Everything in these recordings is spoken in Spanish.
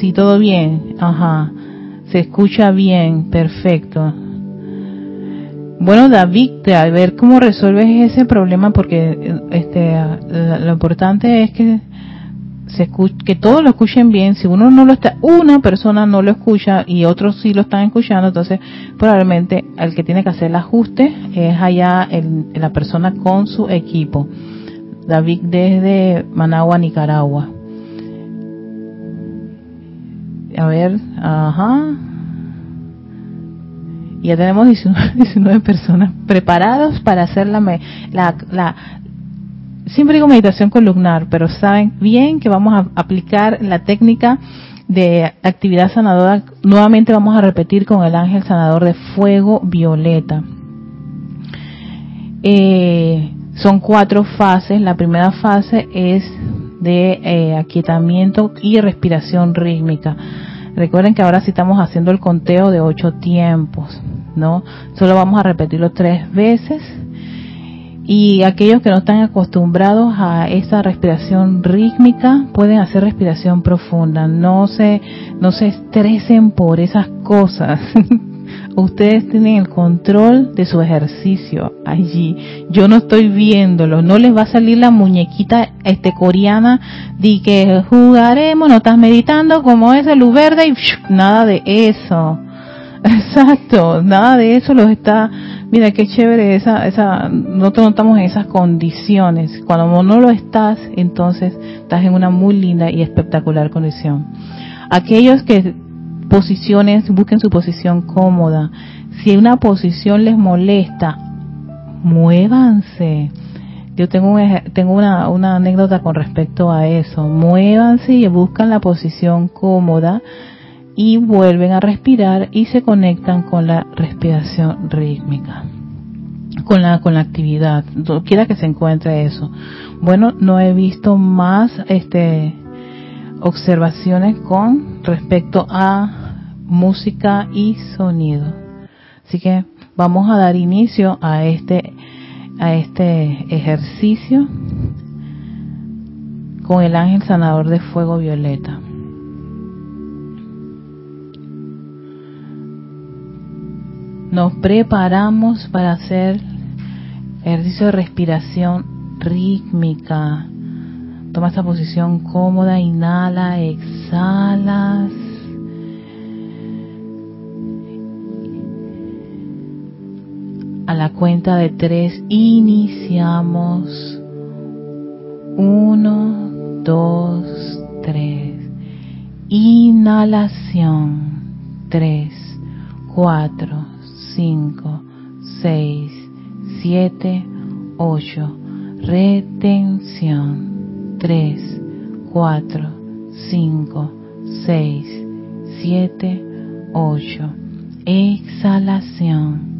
Sí, todo bien. Ajá. Se escucha bien. Perfecto. Bueno, David, a ver cómo resuelves ese problema porque este lo importante es que se que todos lo escuchen bien. Si uno no lo está, una persona no lo escucha y otros sí lo están escuchando, entonces probablemente el que tiene que hacer el ajuste es allá la persona con su equipo. David desde Managua, Nicaragua. A ver, ajá. Ya tenemos 19, personas preparadas para hacer la, la, la, siempre digo meditación columnar, pero saben bien que vamos a aplicar la técnica de actividad sanadora. Nuevamente vamos a repetir con el ángel sanador de fuego violeta. Eh, son cuatro fases. La primera fase es de eh, aquietamiento y respiración rítmica. Recuerden que ahora sí estamos haciendo el conteo de ocho tiempos, ¿no? Solo vamos a repetirlo tres veces. Y aquellos que no están acostumbrados a esa respiración rítmica pueden hacer respiración profunda. No se, no se estresen por esas cosas. ustedes tienen el control de su ejercicio allí. Yo no estoy viéndolo, no les va a salir la muñequita este coreana de que jugaremos, no estás meditando como es el luz verde y nada de eso. Exacto, nada de eso los está, mira qué chévere esa, esa, nosotros no estamos en esas condiciones. Cuando no lo estás, entonces estás en una muy linda y espectacular condición. Aquellos que posiciones, busquen su posición cómoda. Si una posición les molesta, muévanse. Yo tengo, tengo una, una anécdota con respecto a eso. Muévanse y buscan la posición cómoda y vuelven a respirar y se conectan con la respiración rítmica con la con la actividad quiera que se encuentre eso bueno no he visto más este observaciones con respecto a música y sonido. Así que vamos a dar inicio a este a este ejercicio con el ángel sanador de fuego violeta. Nos preparamos para hacer ejercicio de respiración rítmica. Toma esta posición cómoda, inhala, exhalas. A la cuenta de tres iniciamos. Uno, dos, tres. Inhalación. Tres, cuatro, cinco, seis, siete, ocho. Retención. Tres, cuatro, cinco, seis, siete, ocho. Exhalación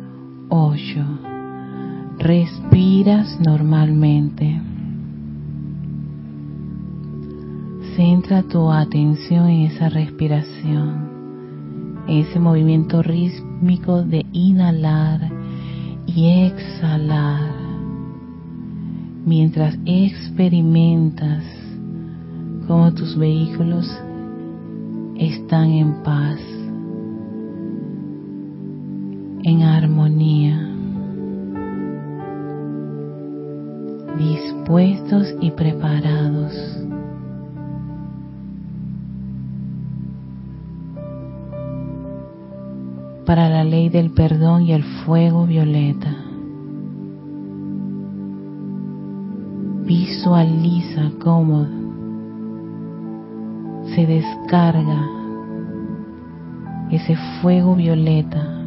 Respiras normalmente. Centra tu atención en esa respiración, en ese movimiento rítmico de inhalar y exhalar, mientras experimentas cómo tus vehículos están en paz, en armonía. dispuestos y preparados. para la ley del perdón y el fuego violeta. Visualiza cómo se descarga ese fuego violeta,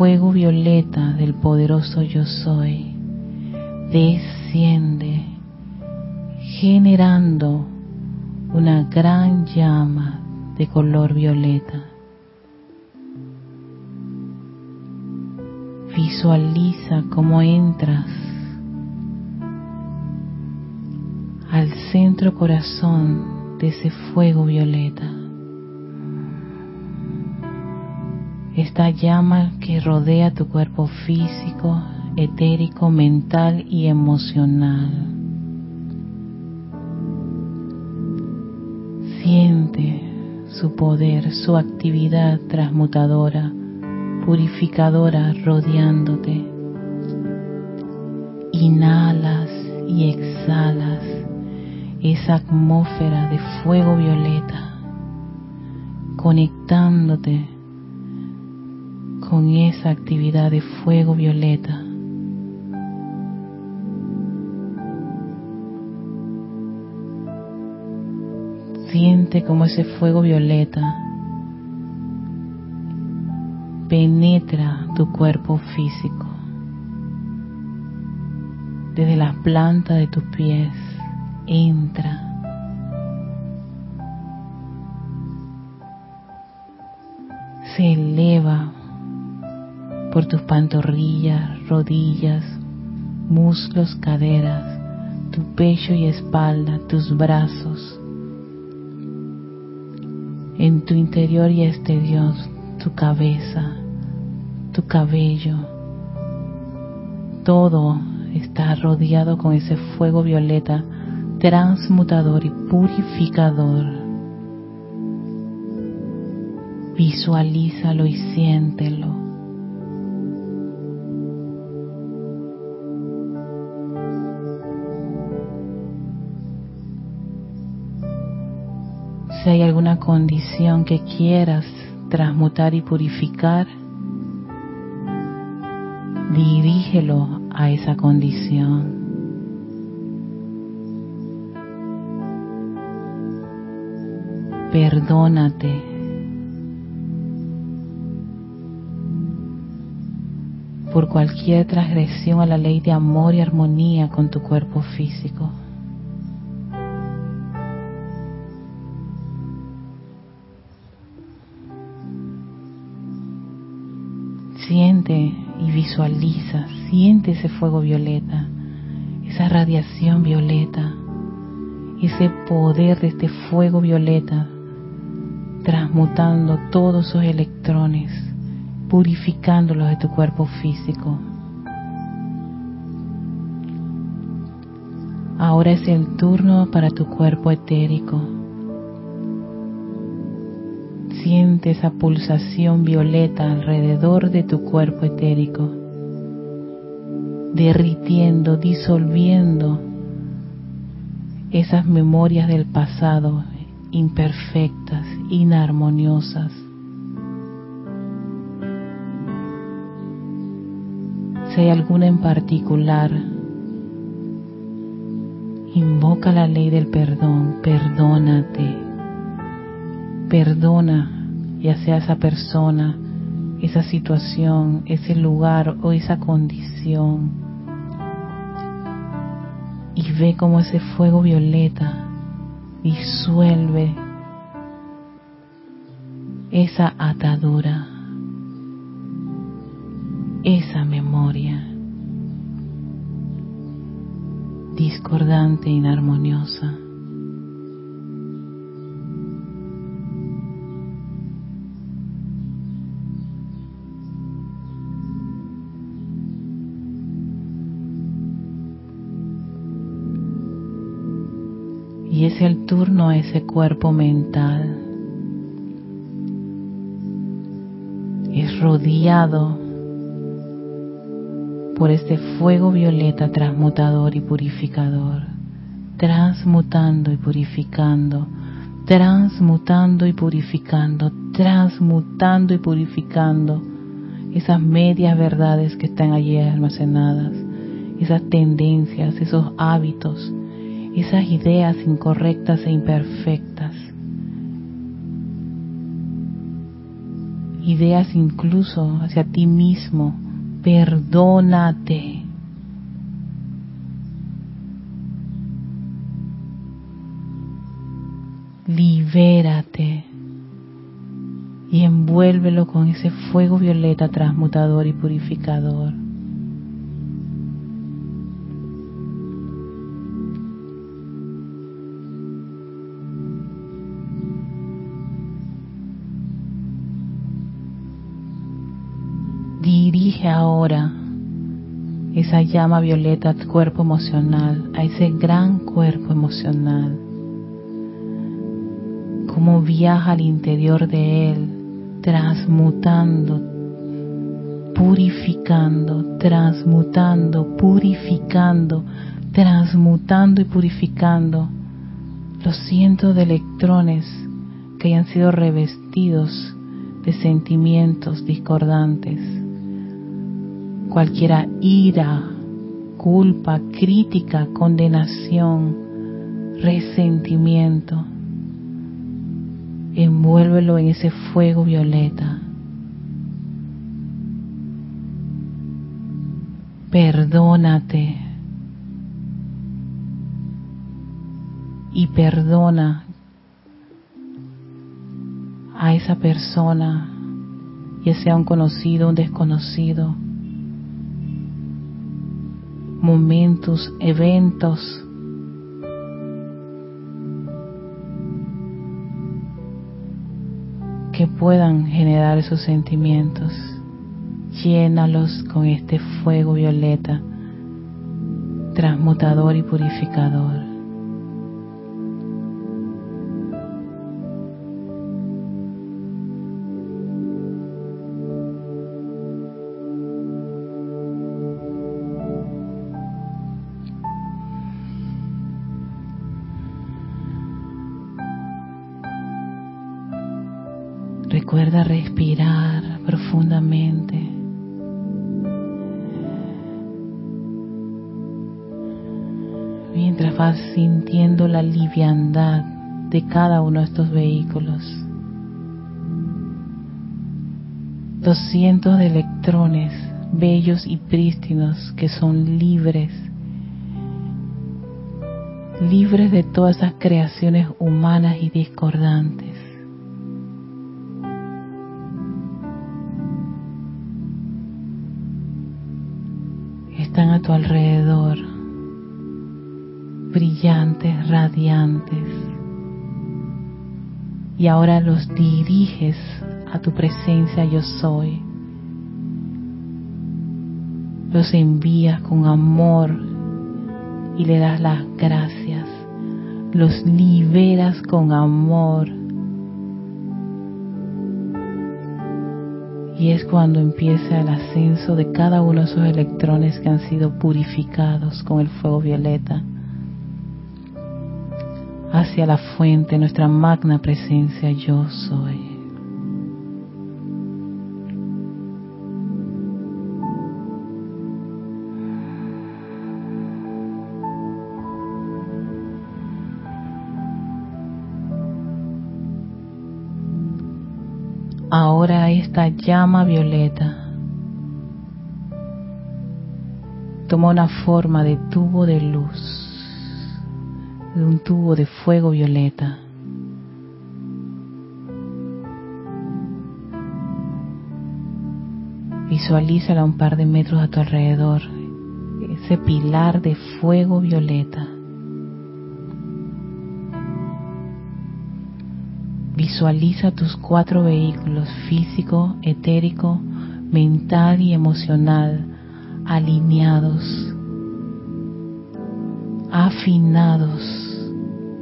fuego violeta del poderoso yo soy desciende generando una gran llama de color violeta. Visualiza cómo entras al centro corazón de ese fuego violeta. Esta llama que rodea tu cuerpo físico, etérico, mental y emocional. Siente su poder, su actividad transmutadora, purificadora rodeándote. Inhalas y exhalas esa atmósfera de fuego violeta, conectándote con esa actividad de fuego violeta Siente como ese fuego violeta penetra tu cuerpo físico. Desde la planta de tus pies entra. Se eleva por tus pantorrillas, rodillas, muslos, caderas, tu pecho y espalda, tus brazos, en tu interior y exterior, tu cabeza, tu cabello, todo está rodeado con ese fuego violeta transmutador y purificador. Visualízalo y siéntelo. Si hay alguna condición que quieras transmutar y purificar, dirígelo a esa condición. Perdónate. por cualquier transgresión a la ley de amor y armonía con tu cuerpo físico. Y visualiza, siente ese fuego violeta, esa radiación violeta, ese poder de este fuego violeta, transmutando todos esos electrones, purificándolos de tu cuerpo físico. Ahora es el turno para tu cuerpo etérico Siente esa pulsación violeta alrededor de tu cuerpo etérico, derritiendo, disolviendo esas memorias del pasado imperfectas, inarmoniosas. Si hay alguna en particular, invoca la ley del perdón, perdónate perdona ya sea esa persona, esa situación, ese lugar o esa condición. Y ve como ese fuego violeta disuelve esa atadura, esa memoria discordante, inarmoniosa. Y es el turno a ese cuerpo mental. Es rodeado por este fuego violeta transmutador y purificador, transmutando y purificando, transmutando y purificando, transmutando y purificando esas medias verdades que están allí almacenadas, esas tendencias, esos hábitos, esas ideas incorrectas e imperfectas, ideas incluso hacia ti mismo, perdónate. Libérate y envuélvelo con ese fuego violeta transmutador y purificador. Esa llama violeta al cuerpo emocional, a ese gran cuerpo emocional. Cómo viaja al interior de él, transmutando, purificando, transmutando, purificando, transmutando y purificando los cientos de electrones que hayan sido revestidos de sentimientos discordantes. Cualquiera ira, culpa, crítica, condenación, resentimiento envuélvelo en ese fuego violeta. Perdónate y perdona a esa persona, ya sea un conocido, un desconocido, momentos, eventos que puedan generar esos sentimientos. Llénalos con este fuego violeta, transmutador y purificador. Sintiendo la liviandad de cada uno de estos vehículos. Los cientos de electrones bellos y prístinos que son libres, libres de todas esas creaciones humanas y discordantes. están a tu alrededor, brillantes, radiantes, y ahora los diriges a tu presencia yo soy. Los envías con amor y le das las gracias. Los liberas con amor Y es cuando empieza el ascenso de cada uno de esos electrones que han sido purificados con el fuego violeta la fuente, nuestra magna presencia yo soy. Ahora esta llama violeta toma una forma de tubo de luz, de un tubo de fuego violeta. Visualízala un par de metros a tu alrededor, ese pilar de fuego violeta. Visualiza tus cuatro vehículos físico, etérico, mental y emocional alineados, afinados,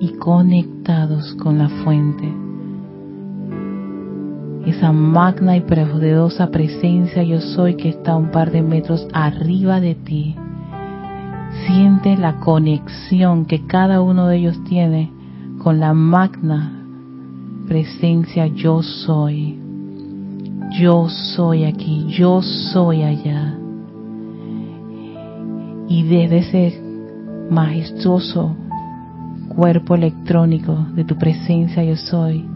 y conectados con la fuente. Esa magna y poderosa presencia yo soy que está un par de metros arriba de ti. Siente la conexión que cada uno de ellos tiene con la magna presencia yo soy. Yo soy aquí, yo soy allá. Y desde ese majestuoso cuerpo electrónico de tu presencia yo soy,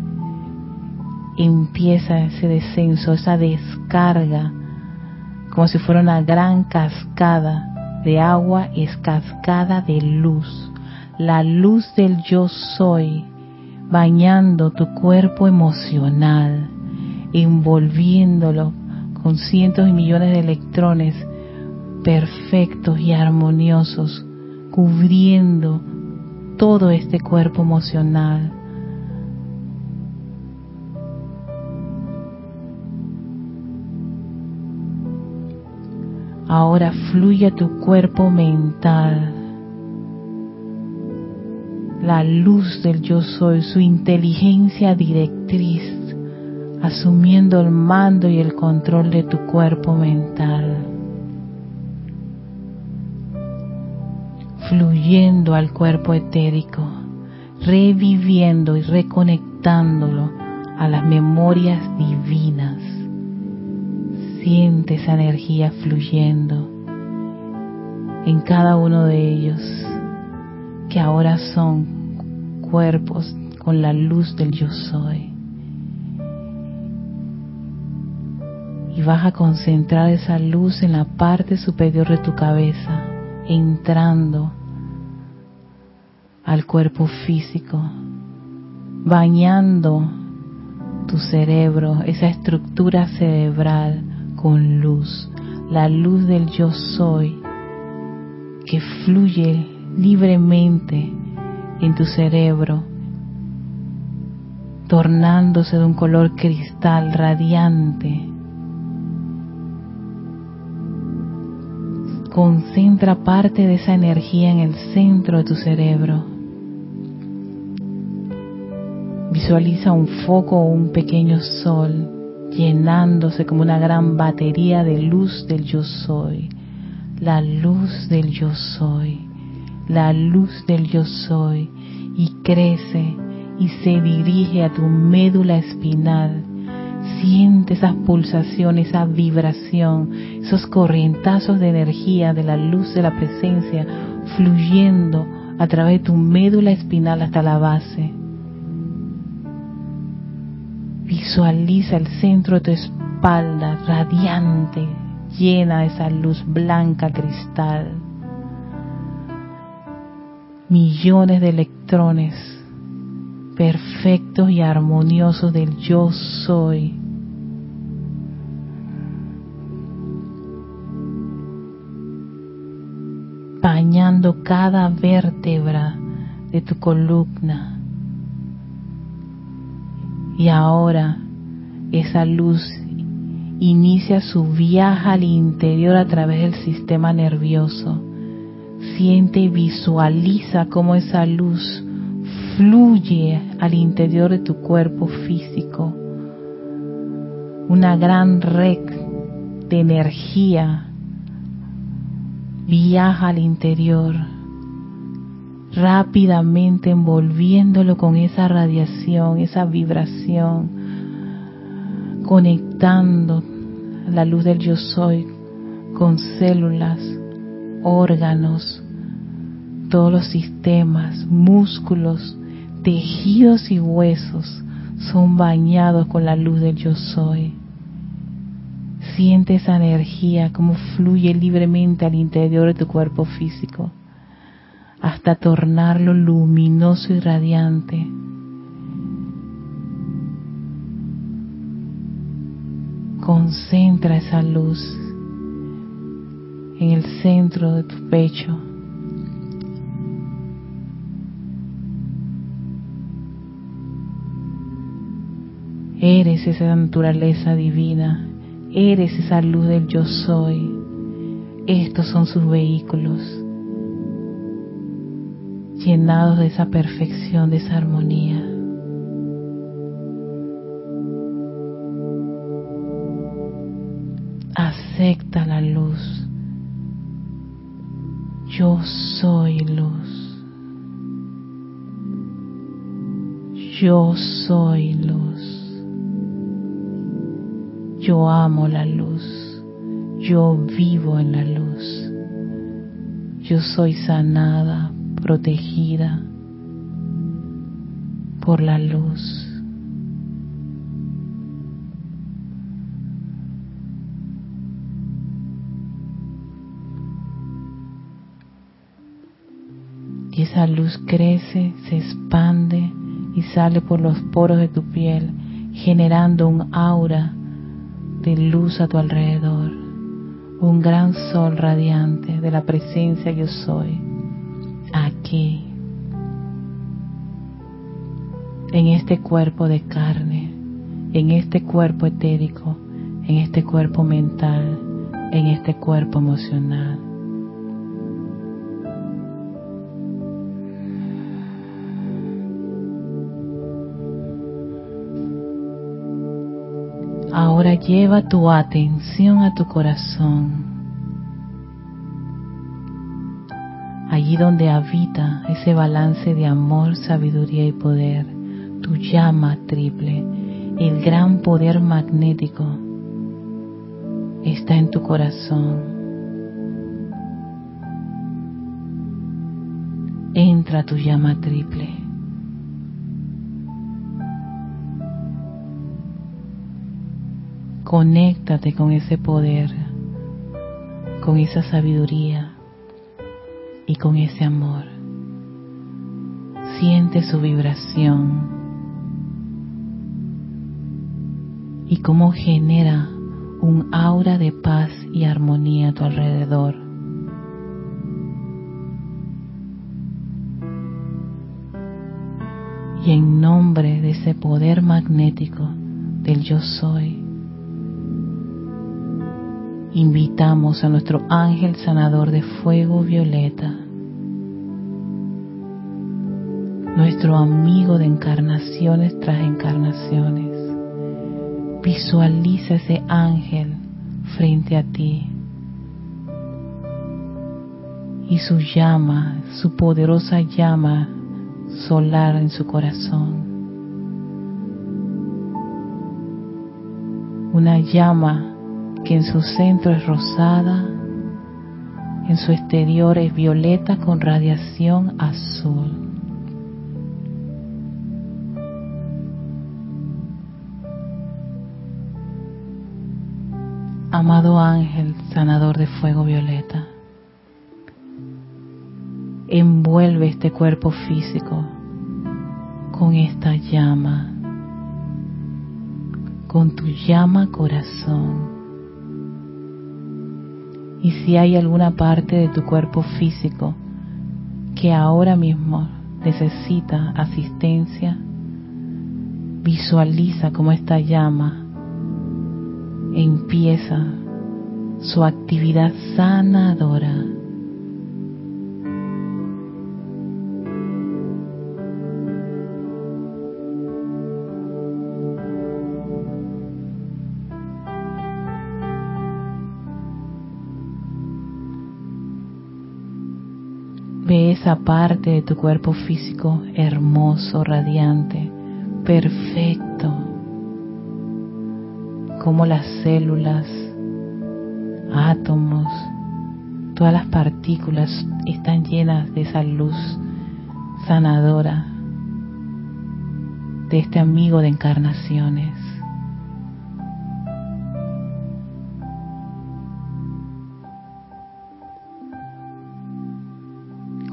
empieza ese descenso, esa descarga, como si fuera una gran cascada de agua, es cascada de luz. La luz del yo soy bañando tu cuerpo emocional, envolviéndolo con cientos y millones de electrones perfectos y armoniosos, cubriendo todo este cuerpo emocional. Ahora fluye tu cuerpo mental. La luz del yo soy, su inteligencia directriz, asumiendo el mando y el control de tu cuerpo mental. Fluyendo al cuerpo etérico, reviviendo y reconectándolo a las memorias divinas. Siente esa energía fluyendo en cada uno de ellos, que ahora son cuerpos con la luz del yo soy. Y vas a concentrar esa luz en la parte superior de tu cabeza, entrando al cuerpo físico, bañando tu cerebro, esa estructura cerebral con luz, la luz del yo soy que fluye libremente en tu cerebro, tornándose de un color cristal radiante. Concentra parte de esa energía en el centro de tu cerebro Visualiza un foco o un pequeño sol llenándose como una gran batería de luz del yo soy. La luz del yo soy. La luz del yo soy. Y crece y se dirige a tu médula espinal. Siente esas pulsaciones, esa vibración, esos corrientazos de energía de la luz de la presencia fluyendo a través de tu médula espinal hasta la base Visualiza el centro de tu espalda radiante, llena de esa luz blanca cristal. Millones de electrones perfectos y armoniosos del yo soy. bañando cada vértebra de tu columna y ahora esa luz inicia su viaje al interior a través del sistema nervioso. Siente y visualiza cómo esa luz fluye al interior de tu cuerpo físico. Una gran red de energía viaja al interior rápidamente envolviéndolo con esa radiación, esa vibración, conectando la luz del yo soy con células, órganos, todos los sistemas, músculos, tejidos y huesos son bañados con la luz del yo soy. Siente esa energía como fluye libremente al interior de tu cuerpo físico hasta tornarlo luminoso y radiante. Concentra esa luz en el centro de tu pecho. Eres esa naturaleza divina, eres esa luz del yo soy. Estos son sus vehículos llenados de esa perfección, de esa armonía. Acepta la luz. Yo soy luz. Yo soy luz. Yo amo la luz. Yo vivo en la luz. Yo soy sanada, protegida por la luz. Y esa luz crece, se expande y sale por los poros de tu piel, generando un aura de luz a tu alrededor, un gran sol radiante de la presencia yo soy en este cuerpo de carne, en este cuerpo etérico, en este cuerpo mental, en este cuerpo emocional. Ahora lleva tu atención a tu corazón allí donde habita ese balance de amor, sabiduría y poder, tu llama triple, el gran poder magnético está en tu corazón. Entra tu llama triple. Conéctate con ese poder, con esa sabiduría y con ese amor. Siente su vibración y cómo genera un aura de paz y armonía a tu alrededor. Y en nombre de ese poder magnético del yo soy, invitamos a nuestro ángel sanador de fuego violeta, nuestro amigo de encarnaciones tras encarnaciones. Visualiza ese ángel frente a ti y su llama, su poderosa llama solar en su corazón. Una llama en su centro es rosada, en su exterior es violeta con radiación azul. Amado ángel sanador de fuego violeta, envuelve este cuerpo físico con esta llama, con tu llama corazón y si hay alguna parte de tu cuerpo físico que ahora mismo necesita asistencia, visualiza cómo esta llama empieza su actividad sanadora esa parte de tu cuerpo físico hermoso, radiante, perfecto, como las células, átomos, todas las partículas están llenas de esa luz sanadora de este amigo de encarnaciones.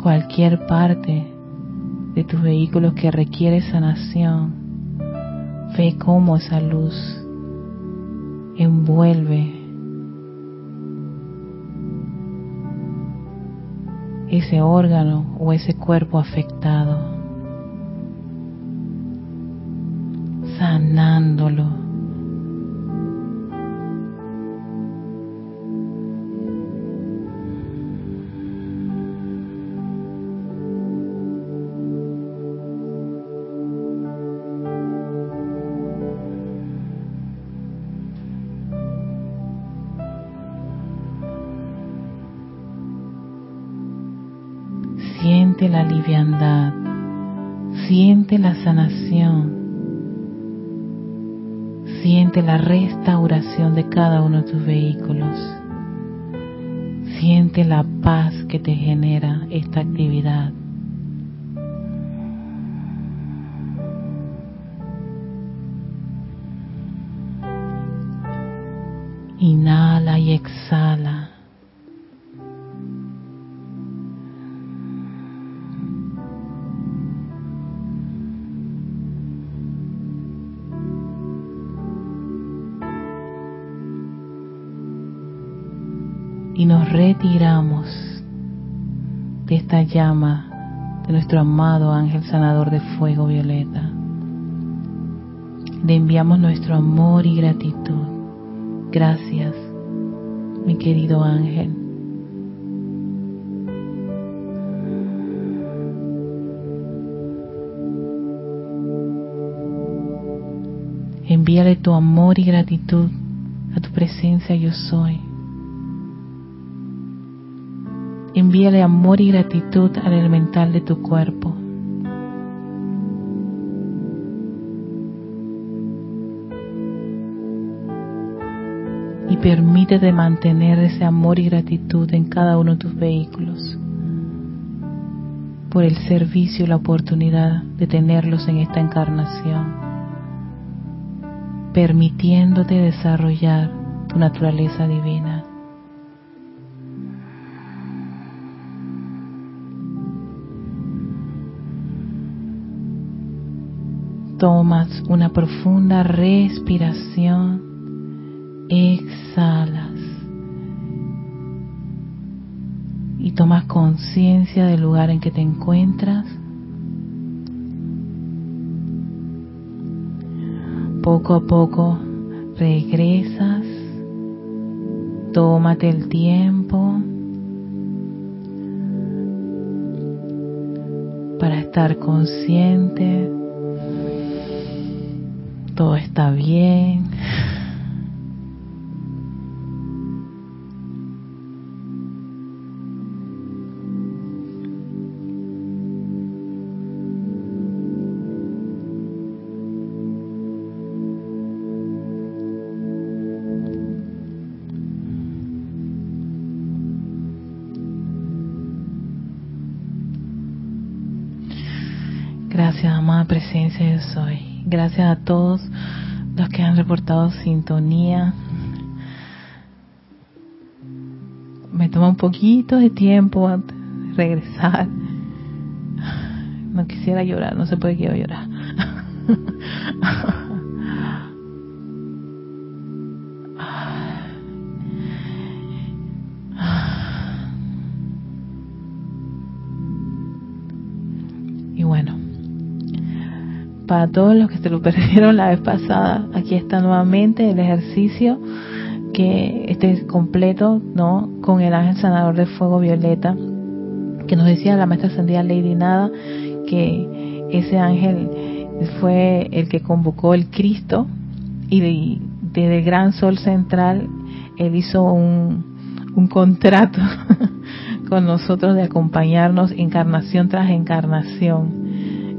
Cualquier parte de tus vehículos que requiere sanación, ve cómo esa luz envuelve ese órgano o ese cuerpo afectado, sanándolo tus vehículos, siente la paz que te genera esta actividad. Llama de nuestro amado ángel sanador de fuego violeta. Le enviamos nuestro amor y gratitud Gracias, mi querido ángel. Envíale tu amor y gratitud a tu presencia yo soy. Envíale amor y gratitud al elemental de tu cuerpo. permítete mantener ese amor y gratitud en cada uno de tus vehículos por el servicio y la oportunidad de tenerlos en esta encarnación, permitiéndote desarrollar tu naturaleza divina. Tomas una profunda respiración exhalas y tomas conciencia del lugar en que te encuentras. Poco a poco regresas, tómate el tiempo para estar consciente, todo está bien. Gracias, amada presencia yo soy. Gracias a todos los que han reportado sintonía. Me toma un poquito de tiempo regresar. No quisiera llorar, no sé por qué quiero llorar. Para todos los que se lo perdieron la vez pasada, aquí está nuevamente el ejercicio que esté completo, ¿no? Con el ángel sanador de fuego violeta, que nos decía la maestra ascendida Lady Nada, que ese ángel fue el que convocó el Cristo y desde el gran sol central él hizo un contrato con nosotros de acompañarnos encarnación tras encarnación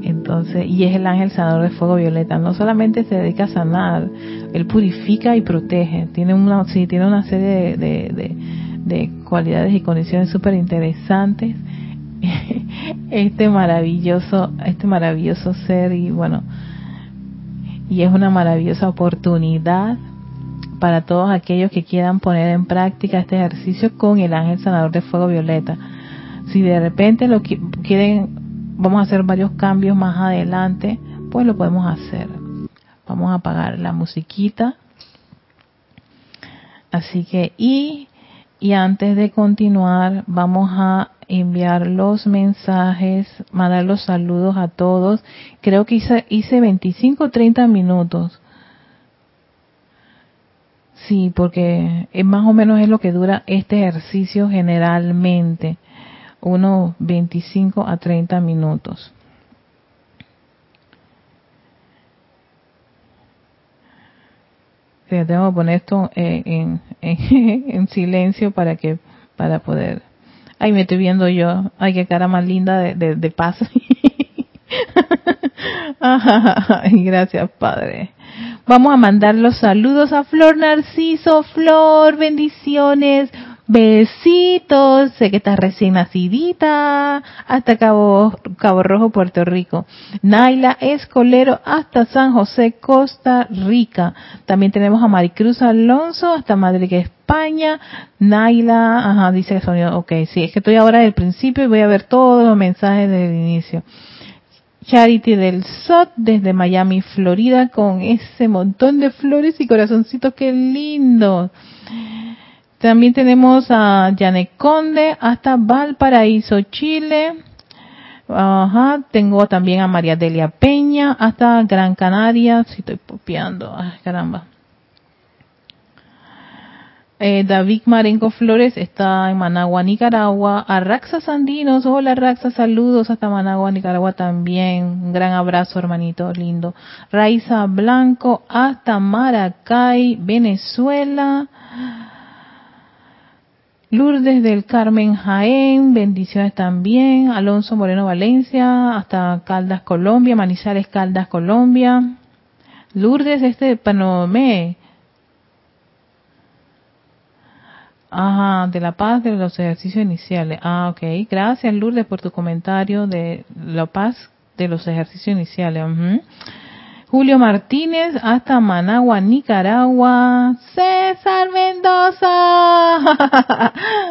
entonces, y es el ángel sanador de fuego violeta. No solamente se dedica a sanar, él purifica y protege. Tiene una, sí, tiene una serie de, de, cualidades y condiciones súper interesantes. Este maravilloso, este maravilloso ser y bueno, y es una maravillosa oportunidad para todos aquellos que quieran poner en práctica este ejercicio con el ángel sanador de fuego violeta. Si de repente lo quieren vamos a hacer varios cambios más adelante, pues lo podemos hacer. Vamos a apagar la musiquita. Así que, y, y antes de continuar, vamos a enviar los mensajes, mandar los saludos a todos. Creo que hice, hice 25 o 30 minutos. Sí, porque es más o menos es lo que dura este ejercicio generalmente unos 25 a 30 minutos. tengo que poner esto en, en, silencio para que para poder Ay, me estoy viendo yo. Ay, qué cara más linda de, de, de paz. Ay, gracias, Padre. Vamos a mandar los saludos a Flor Narciso. Flor, bendiciones. Besitos, sé que estás recién nacidita, hasta Cabo, Cabo Rojo, Puerto Rico. Naila Escolero, hasta San José, Costa Rica. También tenemos a Maricruz Alonso, hasta Madrid, España. Naila, ajá, dice que sonido, ok, sí, es que estoy ahora del principio y voy a ver todos los mensajes del inicio. Charity del SOT desde Miami, Florida, con ese montón de flores y corazoncitos, qué lindo. También tenemos a Janet Conde hasta Valparaíso, Chile. Ajá, tengo también a María Delia Peña hasta Gran Canaria. Si estoy copiando, ay, caramba. Eh, David Marenco Flores está en Managua, Nicaragua. A Raxa Sandinos, hola Raxa, saludos hasta Managua, Nicaragua también. Un gran abrazo, hermanito lindo. Raiza Blanco hasta Maracay, Venezuela. Lourdes del Carmen Jaén, bendiciones también. Alonso Moreno Valencia, hasta Caldas, Colombia. Manizales, Caldas, Colombia. Lourdes, este de Panomé. Ajá, de la paz de los ejercicios iniciales. Ah, ok. Gracias, Lourdes, por tu comentario de la paz de los ejercicios iniciales. Julio Martínez hasta Managua, Nicaragua. César Mendoza.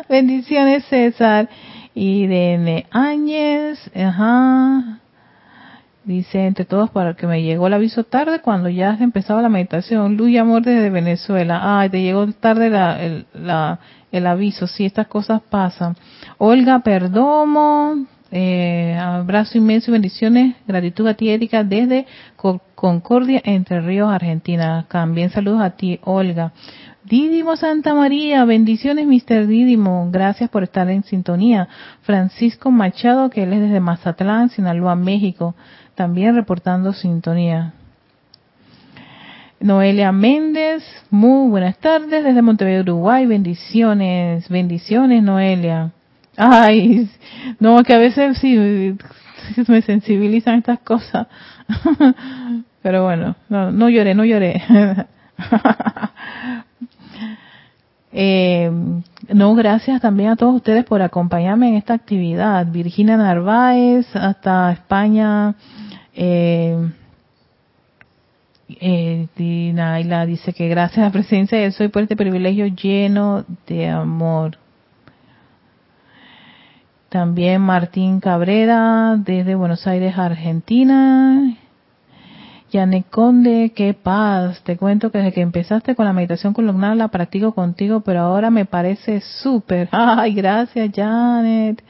Bendiciones, César. Irene Áñez. Ajá. Dice, entre todos, para que me llegó el aviso tarde cuando ya empezaba la meditación. Luz y amor desde Venezuela. Ay, te llegó tarde la, el, el aviso. Sí, estas cosas pasan. Olga Perdomo, eh, abrazo inmenso y bendiciones. Gratitud a ti, Erika, desde Concordia, Entre Ríos, Argentina. También saludos a ti, Olga. Dídimo Santa María, bendiciones, Mr. Dídimo. Gracias por estar en sintonía. Francisco Machado, que él es desde Mazatlán, Sinaloa, México. También reportando sintonía. Noelia Méndez, muy buenas tardes desde Montevideo, Uruguay. Bendiciones, bendiciones, Noelia. Ay, no, que a veces sí me sensibilizan estas cosas. Pero bueno, no, no lloré, no lloré. Eh, no, gracias también a todos ustedes por acompañarme en esta actividad. Virginia Narváez, hasta España. Eh, eh, dice que gracias a la presencia de soy por este privilegio lleno de amor. También Martín Cabrera desde Buenos Aires, Argentina. Yane Conde, qué paz. Te cuento que desde que empezaste con la meditación columnar la practico contigo, pero ahora me parece súper. Ay, gracias, Janet.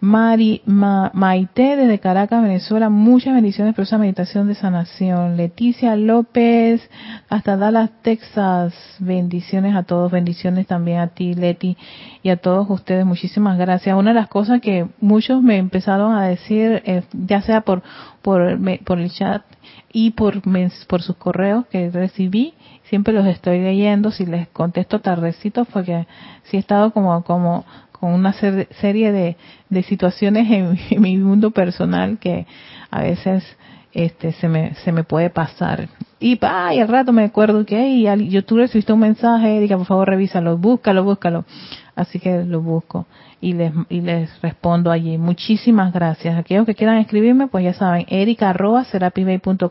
Mari, Maite desde Caracas, Venezuela, muchas bendiciones por esa meditación de sanación. Leticia López, hasta Dallas, Texas, bendiciones a todos, bendiciones también a ti, Leti, y a todos ustedes, muchísimas gracias. Una de las cosas que muchos me empezaron a decir, eh, ya sea por, por, por el chat y por, por sus correos que recibí, siempre los estoy leyendo, si les contesto tardecito fue que sí he estado como, como con una serie de, de situaciones en, mi mundo personal que a veces este se me se me puede pasar. Y ay, al rato me acuerdo que hey, yo tú recibiste un mensaje Erika por favor revísalo búscalo búscalo así que lo busco y les, y les respondo allí. Muchísimas gracias. Aquellos que quieran escribirme, pues ya saben, erica arroba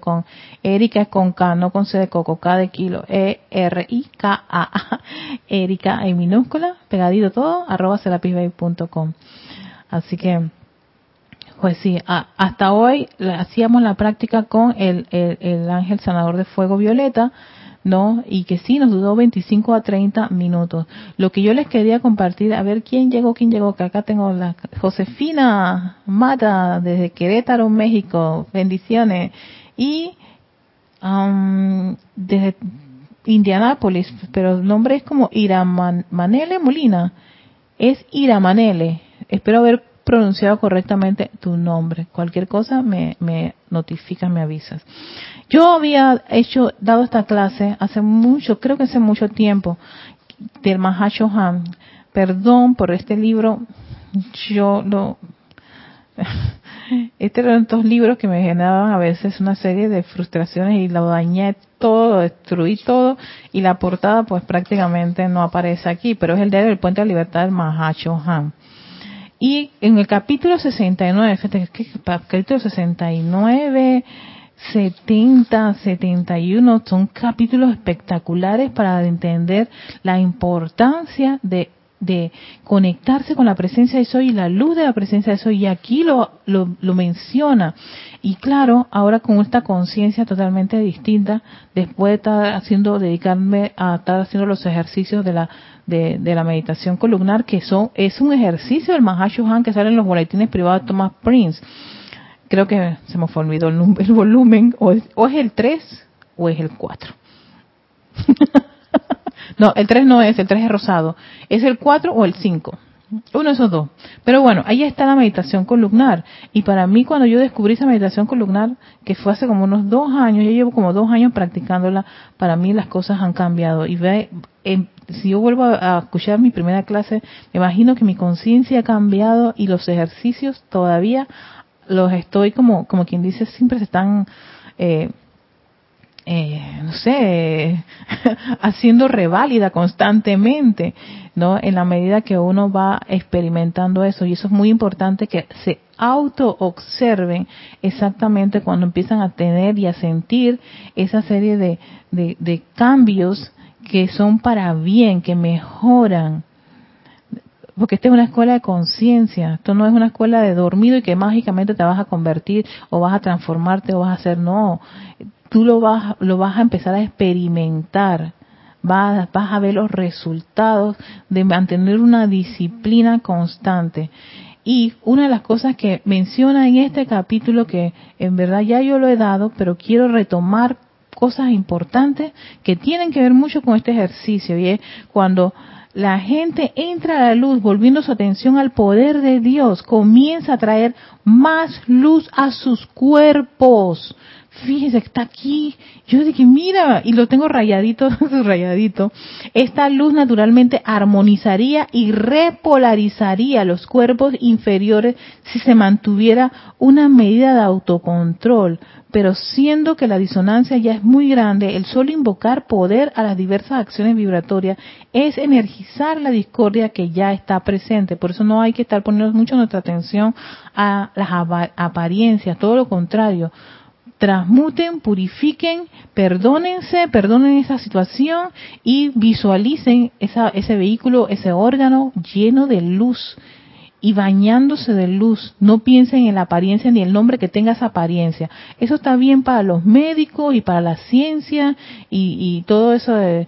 com Erika es con K, no con C de coco, K de kilo, E-R-I-K-A. Erika en minúscula, pegadito todo, arroba com Así que, pues sí, hasta hoy hacíamos la práctica con el, el, el ángel sanador de fuego violeta, ¿no? Y que sí, nos duró 25 a 30 minutos. Lo que yo les quería compartir, a ver quién llegó, quién llegó, que acá tengo la Josefina Mata desde Querétaro, México, bendiciones. Y um, desde Indianápolis, pero el nombre es como Iramanele Molina. Es Iramanele. Espero haber pronunciado correctamente tu nombre. Cualquier cosa me, me notificas, me avisas. Yo había hecho, dado esta clase hace mucho, creo que hace mucho tiempo, del Mahashohan, perdón por este libro, yo lo... Este eran estos libros que me generaban a veces una serie de frustraciones y lo dañé todo, destruí todo y la portada pues prácticamente no aparece aquí, pero es el diario del Puente de la Libertad del Mahacho Han. Y en el capítulo 69, fíjate que capítulo 69, 70, 71 son capítulos espectaculares para entender la importancia de de conectarse con la presencia de Soy y la luz de la presencia de Soy. Y aquí lo, lo, lo menciona. Y claro, ahora con esta conciencia totalmente distinta, después de estar haciendo, dedicarme a estar haciendo los ejercicios de la, de, de la meditación columnar, que son, es un ejercicio del Mahashohan que sale en los boletines privados de Thomas Prince. Creo que se me olvidó el, el volumen, o es, el 3 o es el 4. No, el 3 no es, el 3 es rosado. ¿Es el 4 o el 5? Uno de esos dos. Pero bueno, ahí está la meditación columnar. Y para mí, cuando yo descubrí esa meditación columnar, que fue hace como unos dos años, yo llevo como dos años practicándola, para mí las cosas han cambiado. Y ve, si yo vuelvo a, a, escuchar mi primera clase, me imagino que mi conciencia ha cambiado y los ejercicios todavía los estoy como, como quien dice, siempre se están eh, eh, no sé, haciendo reválida constantemente, ¿no? En la medida que uno va experimentando eso. Y eso es muy importante que se auto-observen exactamente cuando empiezan a tener y a sentir esa serie de, de cambios que son para bien, que mejoran porque esta es una escuela de conciencia, esto no es una escuela de dormido y que mágicamente te vas a convertir o vas a transformarte o vas a hacer, no, tú lo vas, lo vas a empezar a experimentar, vas, vas a ver los resultados de mantener una disciplina constante. Y una de las cosas que menciona en este capítulo, que en verdad ya yo lo he dado, pero quiero retomar cosas importantes que tienen que ver mucho con este ejercicio, y es cuando la gente entra a la luz volviendo su atención al poder de Dios, comienza a traer más luz a sus cuerpos fíjese, está aquí. Yo dije, mira, y lo tengo rayadito, rayadito. Esta luz naturalmente armonizaría y repolarizaría los cuerpos inferiores si se mantuviera una medida de autocontrol. Pero siendo que la disonancia ya es muy grande, el solo invocar poder a las diversas acciones vibratorias es energizar la discordia que ya está presente. Por eso no hay que estar poniendo mucho nuestra atención a las apariencias, todo lo contrario transmuten, purifiquen, perdónense, perdonen esa situación y visualicen esa, ese vehículo, ese órgano lleno de luz y bañándose de luz. No piensen en la apariencia ni el nombre que tenga esa apariencia. Eso está bien para los médicos y para la ciencia y, todo eso de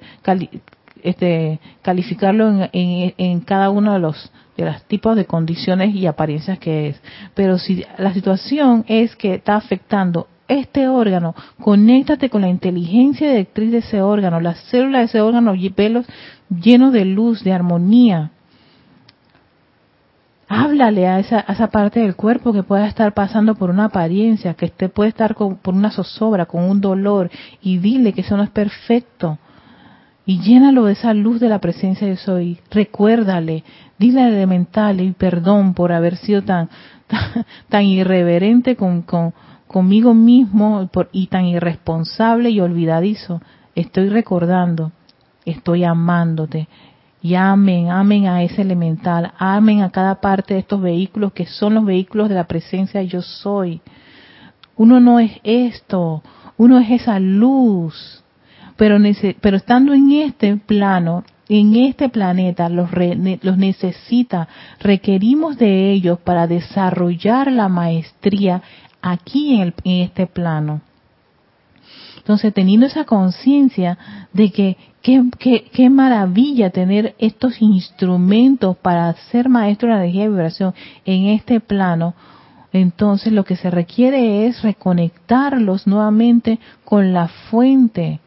este, calificarlo en, en, en cada uno de los de los tipos de condiciones y apariencias que es. Pero si la situación es que está afectando este órgano, conéctate con la inteligencia directriz de ese órgano, las células de ese órgano, pelos llenos de luz, de armonía. Háblale a esa, esa parte del cuerpo que pueda estar pasando por una apariencia, que esté, puede estar por una zozobra, con un dolor, y dile que eso no es perfecto. Y llénalo de esa luz de la presencia de Soy. Recuérdale, dile al elemental y perdón por haber sido tan, tan, tan irreverente con, con, conmigo mismo y tan irresponsable y olvidadizo, estoy recordando, estoy amándote. Y amen, amen a ese elemental, amen a cada parte de estos vehículos que son los vehículos de la presencia yo soy. Uno no es esto, uno es esa luz. Pero, pero estando en este plano, en este planeta, los, los necesita, requerimos de ellos para desarrollar la maestría aquí en, este plano. Entonces, teniendo esa conciencia de que qué, maravilla tener estos instrumentos para ser maestro de la energía de vibración en este plano, entonces lo que se requiere es reconectarlos nuevamente con la fuente.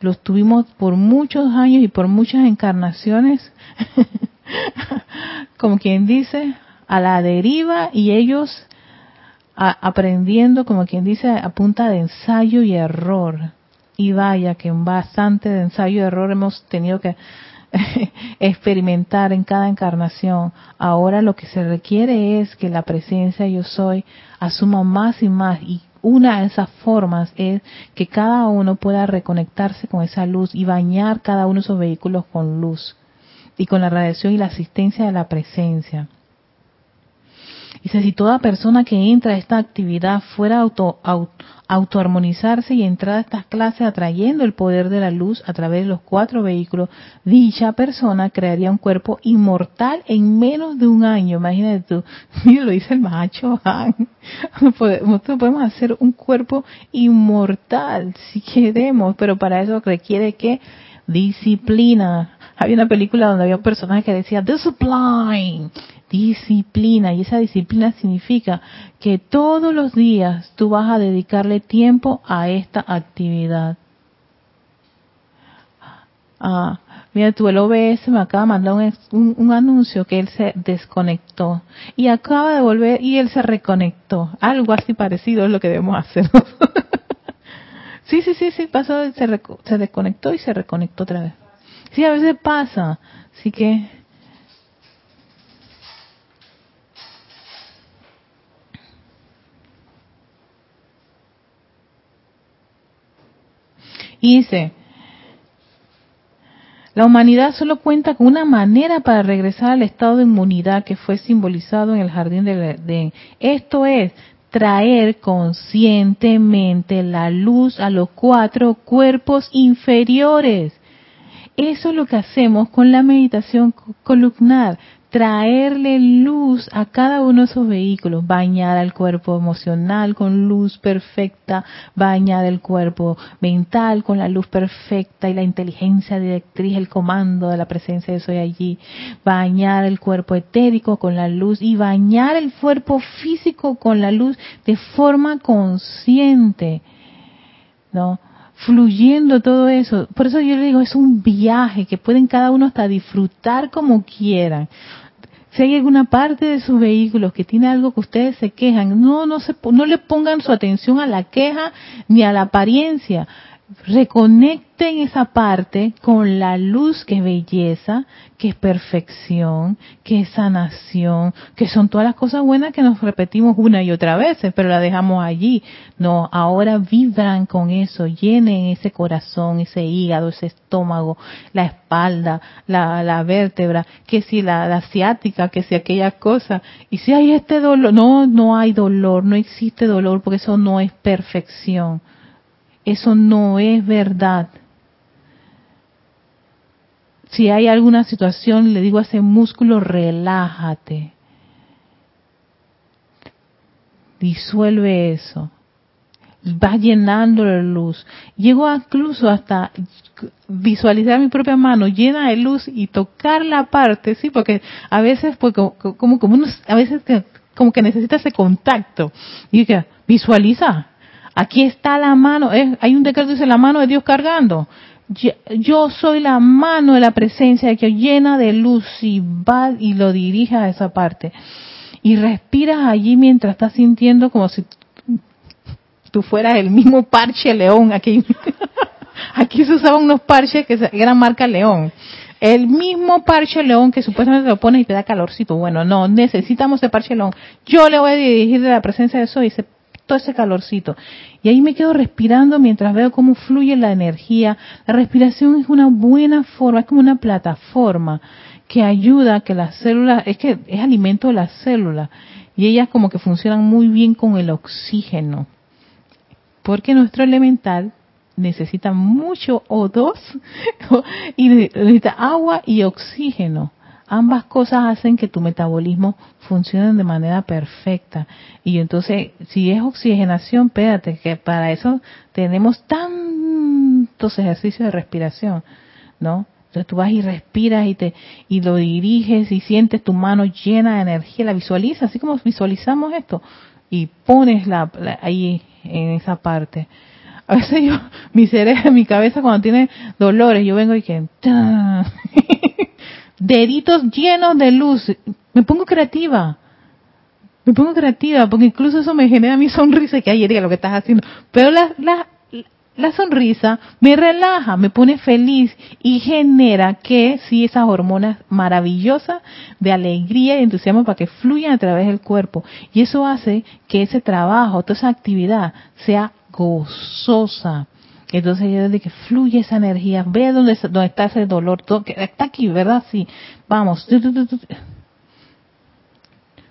Los tuvimos por muchos años y por muchas encarnaciones, como quien dice, a la deriva y ellos aprendiendo, como quien dice, a punta de ensayo y error. Y vaya que bastante de ensayo y error hemos tenido que experimentar en cada encarnación. Ahora lo que se requiere es que la presencia yo soy asuma más y más y una de esas formas es que cada uno pueda reconectarse con esa luz y bañar cada uno de esos vehículos con luz y con la radiación y la asistencia de la presencia. Dice, si toda persona que entra a esta actividad fuera auto, auto, autoarmonizarse y entrar a estas clases atrayendo el poder de la luz a través de los cuatro vehículos, dicha persona crearía un cuerpo inmortal en menos de un año. Imagínate tú, mira, lo dice el macho, nosotros podemos hacer un cuerpo inmortal si queremos, pero para eso requiere que disciplina. Había una película donde había un personaje que decía discipline disciplina y esa disciplina significa que todos los días tú vas a dedicarle tiempo a esta actividad. Ah, mira, tu el OBS me acaba de mandar un, un, anuncio que él se desconectó y acaba de volver y él se reconectó. Algo así parecido es lo que debemos hacer. sí, sí, sí, sí, pasó, se, se desconectó y se reconectó otra vez. Sí, a veces pasa. Así que Y dice, la humanidad solo cuenta con una manera para regresar al estado de inmunidad que fue simbolizado en el jardín del Edén. Esto es traer conscientemente la luz a los cuatro cuerpos inferiores. Eso es lo que hacemos con la meditación columnar traerle luz a cada uno de esos vehículos, bañar al cuerpo emocional con luz perfecta, bañar el cuerpo mental con la luz perfecta y la inteligencia directriz, el comando de la presencia de soy allí, bañar el cuerpo etérico con la luz y bañar el cuerpo físico con la luz de forma consciente, ¿no? Fluyendo todo eso. Por eso yo le digo, es un viaje que pueden cada uno hasta disfrutar como quieran. Si hay alguna parte de sus vehículos que tiene algo que ustedes se quejan, no, no, se, no le pongan su atención a la queja ni a la apariencia reconecten esa parte con la luz que es belleza, que es perfección, que es sanación, que son todas las cosas buenas que nos repetimos una y otra vez, pero la dejamos allí. No, ahora vibran con eso, llenen ese corazón, ese hígado, ese estómago, la espalda, la, la vértebra, que si la, la ciática, que si aquella cosa. Y si hay este dolor, no, no hay dolor, no existe dolor porque eso no es perfección eso no es verdad. Si hay alguna situación, le digo a ese músculo, relájate. Disuelve eso. Va llenando de luz. Llego incluso hasta visualizar mi propia mano llena de luz y tocar la parte, sí, porque a veces, pues, como, como, como a veces como que necesita ese contacto. Y que visualiza, Aquí está la mano, hay un decreto que dice la mano de Dios cargando. Yo, soy la mano de la presencia que llena de luz y va y lo dirige a esa parte. Y respiras allí mientras estás sintiendo como si tú fueras el mismo parche león. Aquí, aquí se usaban unos parches que eran marca león. El mismo parche león que supuestamente lo pones y te da calorcito. Bueno, no, necesitamos ese parche león. Yo le voy a dirigir de la presencia de eso y se todo ese calorcito. Y ahí me quedo respirando mientras veo cómo fluye la energía. La respiración es una buena forma, es como una plataforma que ayuda a que las células, es que es alimento de las células, y ellas como que funcionan muy bien con el oxígeno. Porque nuestro elemental necesita mucho O2 y necesita agua y oxígeno ambas cosas hacen que tu metabolismo funcione de manera perfecta. Y entonces, si es oxigenación, espérate, que para eso tenemos tantos ejercicios de respiración, ¿no? Entonces tú vas y respiras y te y lo diriges y sientes tu mano llena de energía, la visualizas, así como visualizamos esto y pones la, ahí en esa parte. A veces yo, mi cerebro, mi cabeza cuando tiene dolores, yo vengo y que deditos llenos de luz. Me pongo creativa. Me pongo creativa, porque incluso eso me genera mi sonrisa que ayer lo que estás haciendo. Pero la, la, la sonrisa me relaja, me pone feliz y genera que sí esas hormonas maravillosas de alegría y entusiasmo para que fluyan a través del cuerpo. Y eso hace que ese trabajo, toda esa actividad sea gozosa. Entonces yo digo que fluye esa energía, ve dónde, dónde está ese dolor, todo, que está aquí, ¿verdad? Sí, vamos.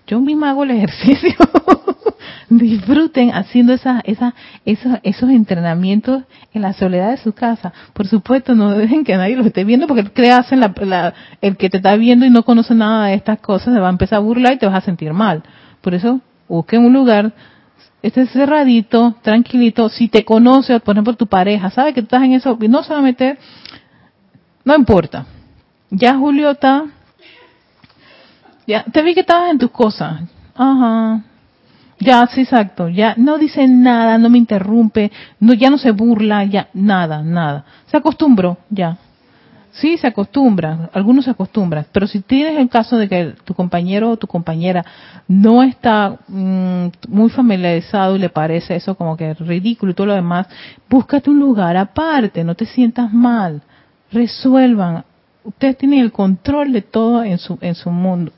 Yo misma hago el ejercicio. Disfruten haciendo esas, esas, esos, esos entrenamientos en la soledad de su casa. Por supuesto, no dejen que nadie los esté viendo porque creas en la, el que te está viendo y no conoce nada de estas cosas se va a empezar a burlar y te vas a sentir mal. Por eso, busquen un lugar este cerradito, tranquilito, si te conoce, por ejemplo, tu pareja, sabe que tú estás en eso no se va a meter, no importa. Ya Julio está, ya, te vi que estabas en tus cosas. Ajá. Ya, sí, exacto. Ya no dice nada, no me interrumpe, no, ya no se burla, ya, nada, nada. Se acostumbró, ya. Sí, se acostumbra, algunos se acostumbran, pero si tienes el caso de que tu compañero o tu compañera no está mm, muy familiarizado y le parece eso como que ridículo y todo lo demás, búscate un lugar aparte, no te sientas mal, resuelvan. Ustedes tienen el control de todo en su, en su mundo.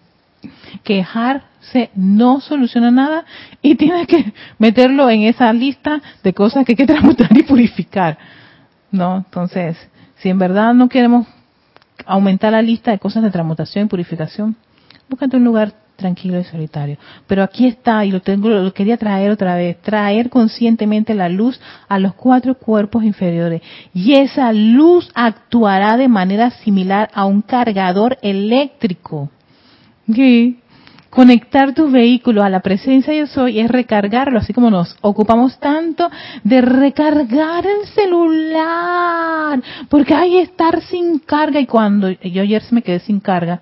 Quejarse no soluciona nada y tienes que meterlo en esa lista de cosas que hay que transmutar y purificar. ¿No? Entonces, si en verdad no queremos aumentar la lista de cosas de transmutación y purificación, búscate un lugar tranquilo y solitario. Pero aquí está, y lo tengo, lo quería traer otra vez, traer conscientemente la luz a los cuatro cuerpos inferiores. Y esa luz actuará de manera similar a un cargador eléctrico. Conectar tu vehículo a la presencia yo soy es recargarlo, así como nos ocupamos tanto de recargar el celular, porque hay estar sin carga y cuando yo ayer me quedé sin carga,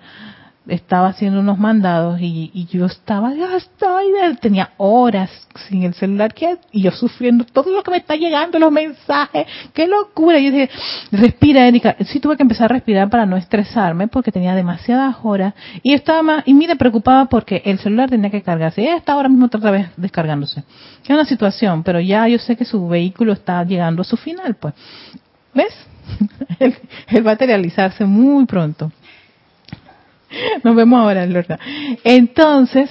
estaba haciendo unos mandados y, yo estaba, ya estoy, tenía horas sin el celular y yo sufriendo todo lo que me está llegando, los mensajes, qué locura. Y yo dije, respira, Erika. Sí tuve que empezar a respirar para no estresarme porque tenía demasiadas horas y estaba más, y mire, preocupaba porque el celular tenía que cargarse. Y está ahora mismo otra vez descargándose. Es una situación, pero ya yo sé que su vehículo está llegando a su final, pues. ¿Ves? él va a materializarse muy pronto. Nos vemos ahora, Lorna. Entonces,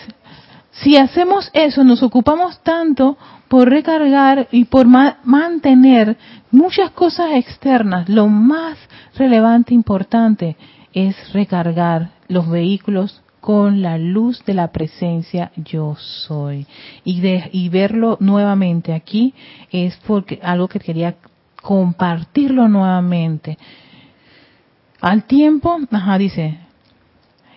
si hacemos eso, nos ocupamos tanto por recargar y por mantener muchas cosas externas. Lo más relevante importante es recargar los vehículos con la luz de la presencia yo soy. Y, de, y verlo nuevamente aquí es porque algo que quería compartirlo nuevamente. Al tiempo, ajá, dice,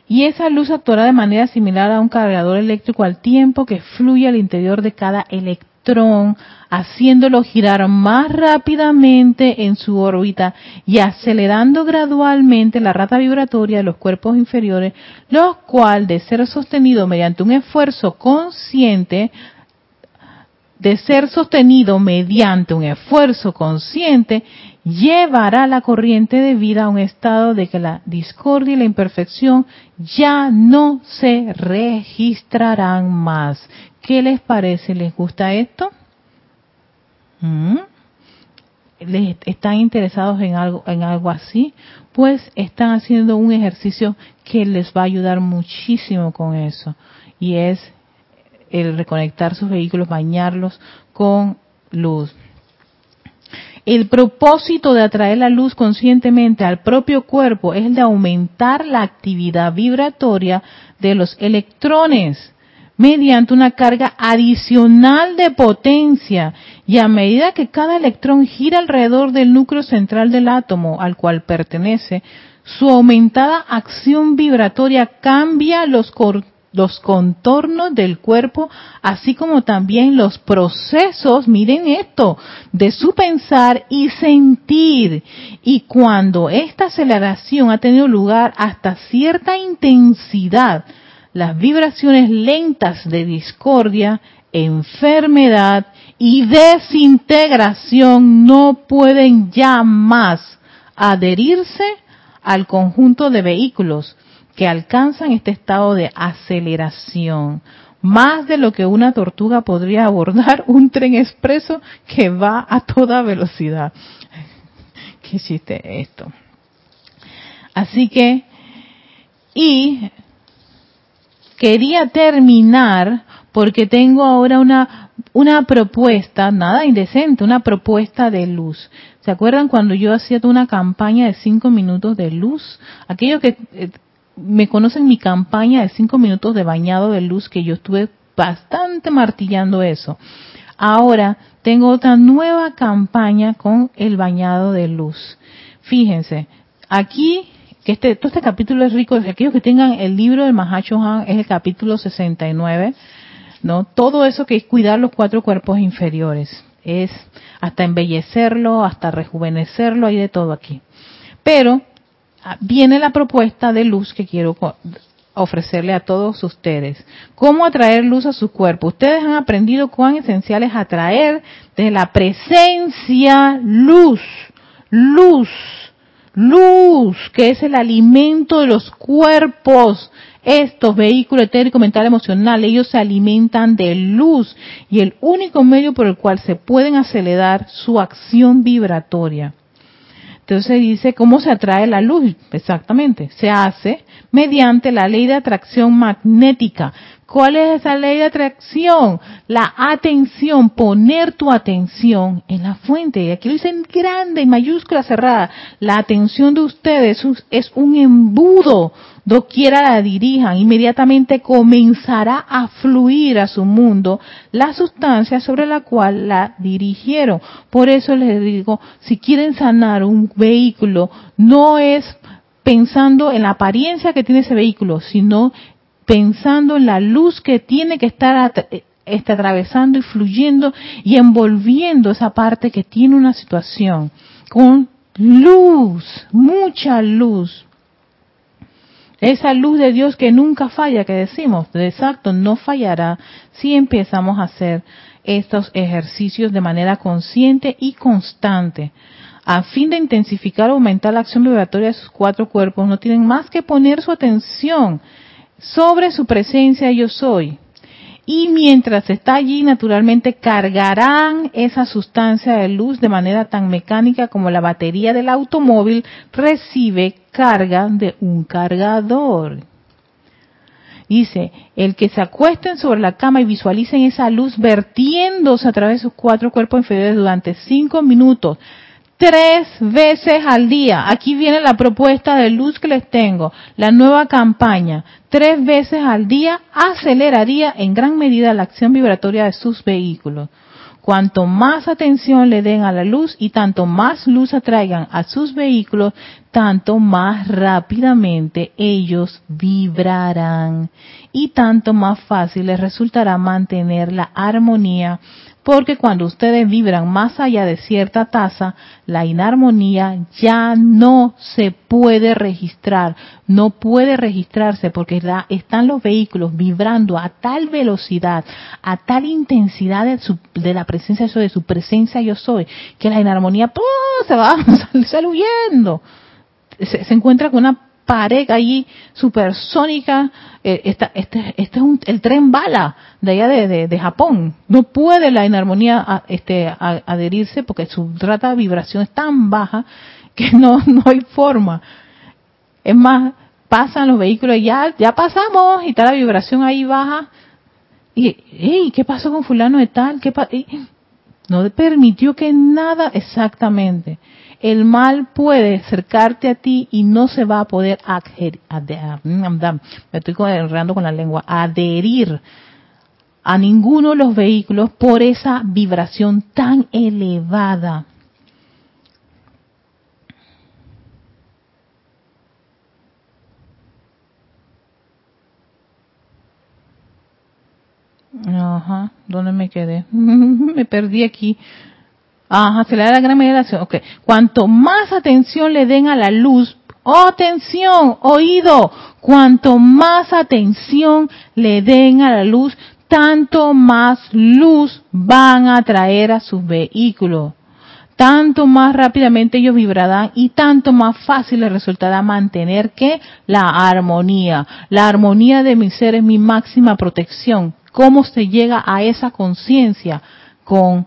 y esa luz actuará de manera similar a un cargador eléctrico al tiempo que fluye al interior de cada electrón, haciéndolo girar más rápidamente en su órbita y acelerando gradualmente la rata vibratoria de los cuerpos inferiores, lo cual, de ser sostenido mediante un esfuerzo consciente, de ser sostenido mediante un esfuerzo consciente, llevará la corriente de vida a un estado de que la discordia y la imperfección ya no se registrarán más. ¿Qué les parece? ¿Les gusta esto? ¿Mm? ¿Les están interesados en algo, en algo así? Pues están haciendo un ejercicio que les va a ayudar muchísimo con eso. Y es el reconectar sus vehículos, bañarlos con luz. El propósito de atraer la luz conscientemente al propio cuerpo es el de aumentar la actividad vibratoria de los electrones mediante una carga adicional de potencia. Y a medida que cada electrón gira alrededor del núcleo central del átomo al cual pertenece, su aumentada acción vibratoria cambia los, los contornos del cuerpo, así como también los procesos, miren esto, de su pensar y sentir. Y cuando esta aceleración ha tenido lugar hasta cierta intensidad, las vibraciones lentas de discordia, enfermedad y desintegración no pueden ya más adherirse al conjunto de vehículos que alcanzan este estado de aceleración. más de lo que una tortuga podría abordar un tren expreso que va a toda velocidad. ¿Qué chiste esto? Así que, y quería terminar porque tengo ahora una, una propuesta, nada indecente, una propuesta de luz. ¿Se acuerdan cuando yo hacía una campaña de cinco minutos de luz? Aquellos que eh, me conocen mi campaña de cinco minutos de bañado de luz, que yo estuve bastante martillando eso. Ahora tengo otra nueva campaña con el bañado de luz. Fíjense, aquí, que este, todo este capítulo es rico, aquellos que tengan el libro del Han es el capítulo 69, ¿no? Todo eso que es cuidar los cuatro cuerpos inferiores es hasta embellecerlo, hasta rejuvenecerlo, hay de todo aquí. Pero viene la propuesta de luz que quiero ofrecerle a todos ustedes. ¿Cómo atraer luz a su cuerpo? Ustedes han aprendido cuán esencial es atraer de la presencia luz, luz, luz, que es el alimento de los cuerpos estos vehículos etérico, mental, emocional, ellos se alimentan de luz y el único medio por el cual se pueden acelerar su acción vibratoria. Entonces dice, ¿cómo se atrae la luz? Exactamente, se hace mediante la ley de atracción magnética. ¿Cuál es esa ley de atracción? La atención, poner tu atención en la fuente. Y aquí lo dicen grande, y mayúscula cerrada. La atención de ustedes es un embudo doquiera la dirijan, inmediatamente comenzará a fluir a su mundo la sustancia sobre la cual la dirigieron. Por eso les digo, si quieren sanar un vehículo, no es pensando en la apariencia que tiene ese vehículo, sino pensando en la luz que tiene que estar está atravesando y fluyendo y envolviendo esa parte que tiene una situación con luz, mucha luz, esa luz de Dios que nunca falla, que decimos, de exacto, no fallará si empezamos a hacer estos ejercicios de manera consciente y constante. A fin de intensificar o aumentar la acción vibratoria de sus cuatro cuerpos, no tienen más que poner su atención sobre su presencia yo soy, y mientras está allí naturalmente cargarán esa sustancia de luz de manera tan mecánica como la batería del automóvil recibe carga de un cargador. Dice, el que se acuesten sobre la cama y visualicen esa luz vertiéndose a través de sus cuatro cuerpos inferiores durante cinco minutos, tres veces al día. Aquí viene la propuesta de luz que les tengo, la nueva campaña. Tres veces al día aceleraría en gran medida la acción vibratoria de sus vehículos. Cuanto más atención le den a la luz y tanto más luz atraigan a sus vehículos, tanto más rápidamente ellos vibrarán y tanto más fácil les resultará mantener la armonía porque cuando ustedes vibran más allá de cierta tasa, la inarmonía ya no se puede registrar, no puede registrarse porque están los vehículos vibrando a tal velocidad, a tal intensidad de, la presencia de, de su presencia yo soy, que la inarmonía se va, sale huyendo. Se encuentra con una pared allí supersónica. Eh, este, este es el tren bala de allá de, Japón. No puede la inarmonía este, adherirse porque su trata de vibración es tan baja que no, no hay forma. Es más, pasan los vehículos y ya, pasamos y está la vibración ahí baja. Y, hey, ¿qué pasó con fulano de tal? ¿Qué no permitió que nada, exactamente el mal puede acercarte a ti y no se va a poder adherir, me estoy enredando con la lengua, adherir a ninguno de los vehículos por esa vibración tan elevada. Ajá, ¿dónde me quedé? me perdí aquí. Ajá, se le da la gran meditación. Ok. Cuanto más atención le den a la luz, atención, oído, cuanto más atención le den a la luz, tanto más luz van a traer a sus vehículos. Tanto más rápidamente ellos vibrarán y tanto más fácil les resultará mantener que la armonía. La armonía de mi ser es mi máxima protección ¿Cómo se llega a esa conciencia? Con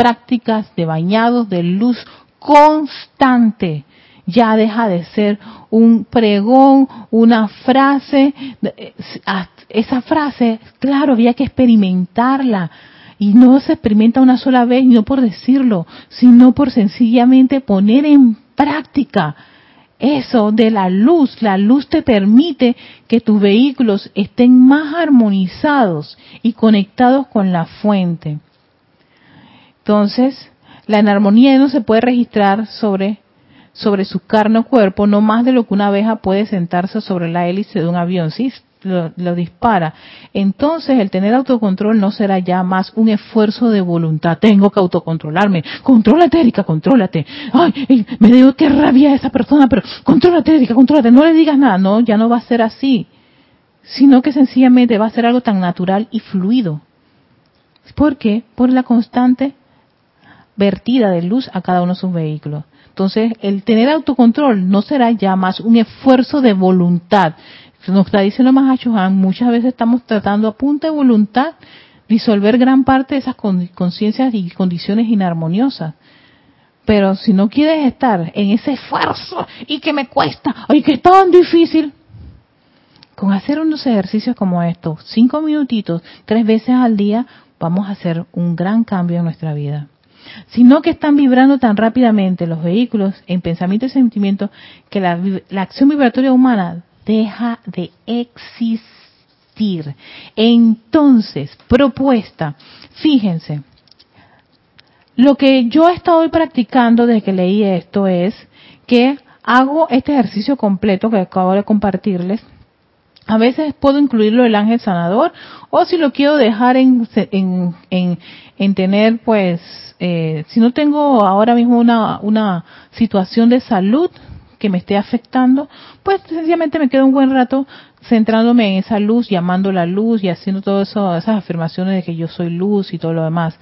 prácticas de bañados de luz constante. Ya deja de ser un pregón, una frase. Esa frase, claro, había que experimentarla. Y no se experimenta una sola vez, no por decirlo, sino por sencillamente poner en práctica eso de la luz. La luz te permite que tus vehículos estén más armonizados y conectados con la fuente. Entonces, la enarmonía no se puede registrar sobre, sobre su carne o cuerpo, no más de lo que una abeja puede sentarse sobre la hélice de un avión. Sí, lo, dispara. Entonces el tener autocontrol no será ya más un esfuerzo de voluntad. Tengo que autocontrolarme. Contrólate, Erika, contrólate. Ay, me digo qué rabia esa persona, pero contrólate, Erika, contrólate. No le digas nada. No, ya no va a ser así. Sino que sencillamente va a ser algo tan natural y fluido. ¿Por qué? Por la constante vertida de luz a cada uno de sus vehículos. Entonces, el tener autocontrol no será ya más un esfuerzo de voluntad, nos está diciendo Mahachohan, muchas veces estamos tratando a punta de voluntad disolver gran parte de esas conciencias y condiciones inarmoniosas. Pero si no quieres estar en ese esfuerzo y que me cuesta, y que es tan difícil, con hacer unos ejercicios como estos, cinco minutitos, tres veces al día, vamos a hacer un gran cambio en nuestra vida. Sino que están vibrando tan rápidamente los vehículos en pensamiento y sentimiento que la, la acción vibratoria humana deja de existir. Entonces, propuesta, fíjense, lo que yo he estado practicando desde que leí esto es que hago este ejercicio completo que acabo de compartirles. A veces puedo incluirlo el ángel sanador o si lo quiero dejar en, en, en, tener pues, eh, si no tengo ahora mismo una, una situación de salud, que me esté afectando, pues sencillamente me quedo un buen rato centrándome en esa luz, llamando la luz y haciendo todas esas afirmaciones de que yo soy luz y todo lo demás.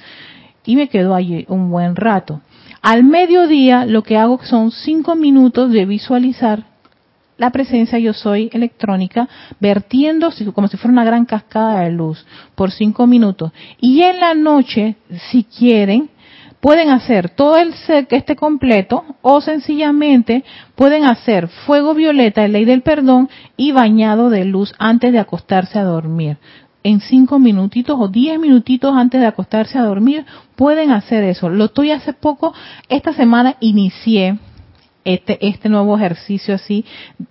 Y me quedo allí un buen rato. Al mediodía lo que hago son cinco minutos de visualizar la presencia yo soy electrónica vertiendo como si fuera una gran cascada de luz por cinco minutos. Y en la noche, si quieren, pueden hacer todo el set que esté completo o sencillamente pueden hacer fuego violeta, ley del perdón y bañado de luz antes de acostarse a dormir. En cinco minutitos o diez minutitos antes de acostarse a dormir pueden hacer eso. Lo estoy hace poco, esta semana inicié este, este nuevo ejercicio así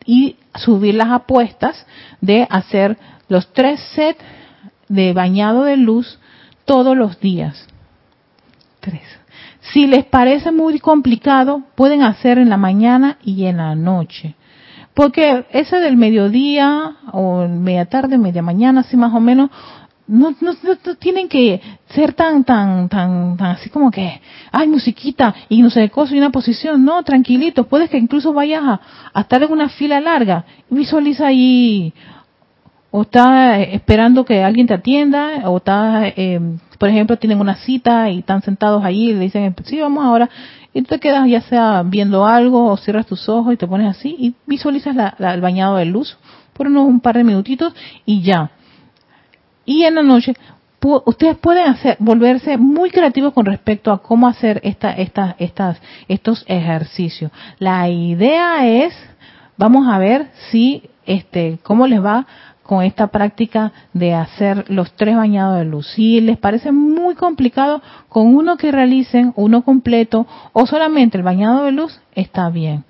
y subir las apuestas de hacer los tres sets de bañado de luz todos los días. Tres. Si les parece muy complicado, pueden hacer en la mañana y en la noche. Porque ese del mediodía o media tarde, media mañana, así más o menos, no, no, tienen que ser tan, tan, tan, tan así como que, ay, musiquita y no sé de cosa y una posición. No, tranquilito. Puedes que incluso vayas a, estar en una fila larga. Visualiza ahí, o está esperando que alguien te atienda, o está eh, por ejemplo, tienen una cita y están sentados ahí y le dicen, sí, vamos ahora, y te quedas ya sea viendo algo o cierras tus ojos y te pones así y visualizas el bañado de luz por unos un par de minutitos y ya. Y en la noche ustedes pueden hacer volverse muy creativos con respecto a cómo hacer esta, esta, estas, estos ejercicios. La idea es, vamos a ver si, este, cómo les va con esta práctica de hacer los tres bañados de luz. Si les parece muy complicado, con uno que realicen, uno completo o solamente el bañado de luz, está bien.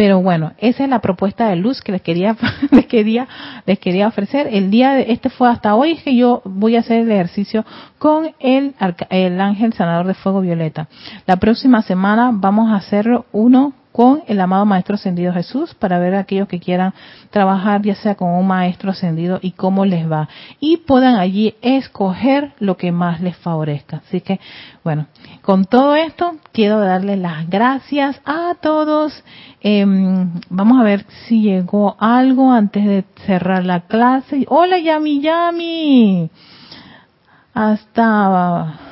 Pero bueno, esa es la propuesta de luz que les quería, les quería, les quería ofrecer. El día de este fue hasta hoy que yo voy a hacer el ejercicio con el, el ángel sanador de fuego violeta. La próxima semana vamos a hacer uno con el amado Maestro Ascendido Jesús para ver a aquellos que quieran trabajar ya sea con un Maestro Ascendido y cómo les va. Y puedan allí escoger lo que más les favorezca. Así que, bueno, con todo esto quiero darles las gracias a todos. Em, vamos a ver si llegó algo antes de cerrar la clase. Hola Yami Yami. Hasta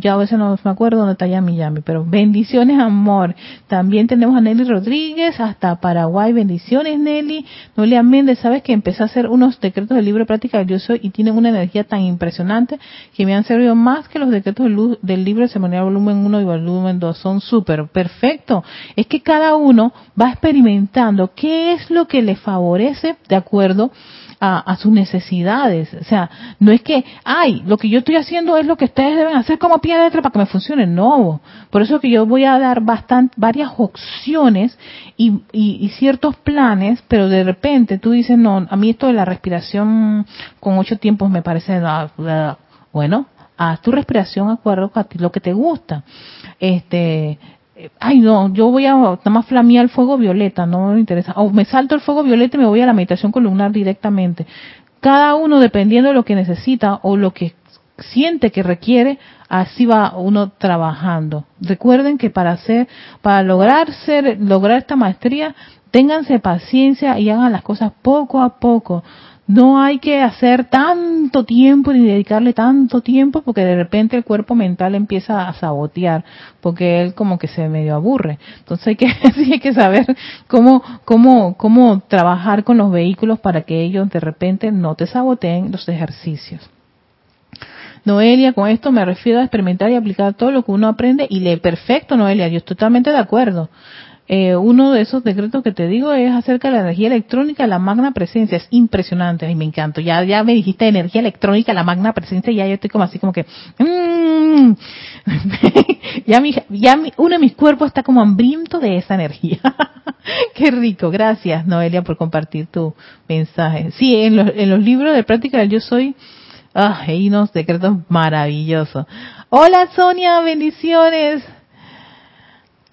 ya a veces no me acuerdo dónde está Yami Yami, pero bendiciones, amor. También tenemos a Nelly Rodríguez, hasta Paraguay, bendiciones, Nelly. Noelia Méndez, sabes que empecé a hacer unos decretos del libro de práctica del yo soy y tienen una energía tan impresionante que me han servido más que los decretos del, del libro de volumen 1 y volumen 2. Son súper, perfecto. Es que cada uno va experimentando qué es lo que le favorece de acuerdo sus necesidades. O sea, no es que, ay, lo que yo estoy haciendo es lo que ustedes deben hacer como pie de letra para que me funcione. No. Por eso que yo voy a dar bastante, varias opciones y, y, ciertos planes, pero de repente tú dices, no, a mí esto de la respiración con ocho tiempos me parece, bueno, haz tu respiración acuerdo a lo que te gusta. Este, ay no, yo voy a nada más flamear el fuego violeta, no me interesa. O me salto el fuego violeta y me voy a la meditación columnar directamente. Cada uno dependiendo de lo que necesita o lo que siente que requiere, así va uno trabajando. Recuerden que para hacer, para lograr ser, lograr esta maestría, ténganse paciencia y hagan las cosas poco a poco. No hay que hacer tanto tiempo ni dedicarle tanto tiempo porque de repente el cuerpo mental empieza a sabotear porque él como que se medio aburre. Entonces hay que, hay que saber cómo, cómo, cómo trabajar con los vehículos para que ellos de repente no te saboteen los ejercicios. Noelia, con esto me refiero a experimentar y aplicar todo lo que uno aprende y lee perfecto, Noelia, yo estoy totalmente de acuerdo. Eh, uno de esos decretos que te digo es acerca de la energía electrónica, la magna presencia. Es impresionante, ay, me encanta. Ya, ya me dijiste energía electrónica, la magna presencia, y ya yo estoy como así como que, mmm, ya, mi, ya uno de mis cuerpos está como hambriento de esa energía. Qué rico, gracias Noelia por compartir tu mensaje. Sí, en los, en los libros de práctica del yo soy, ah, hay unos decretos maravillosos. Hola Sonia, bendiciones.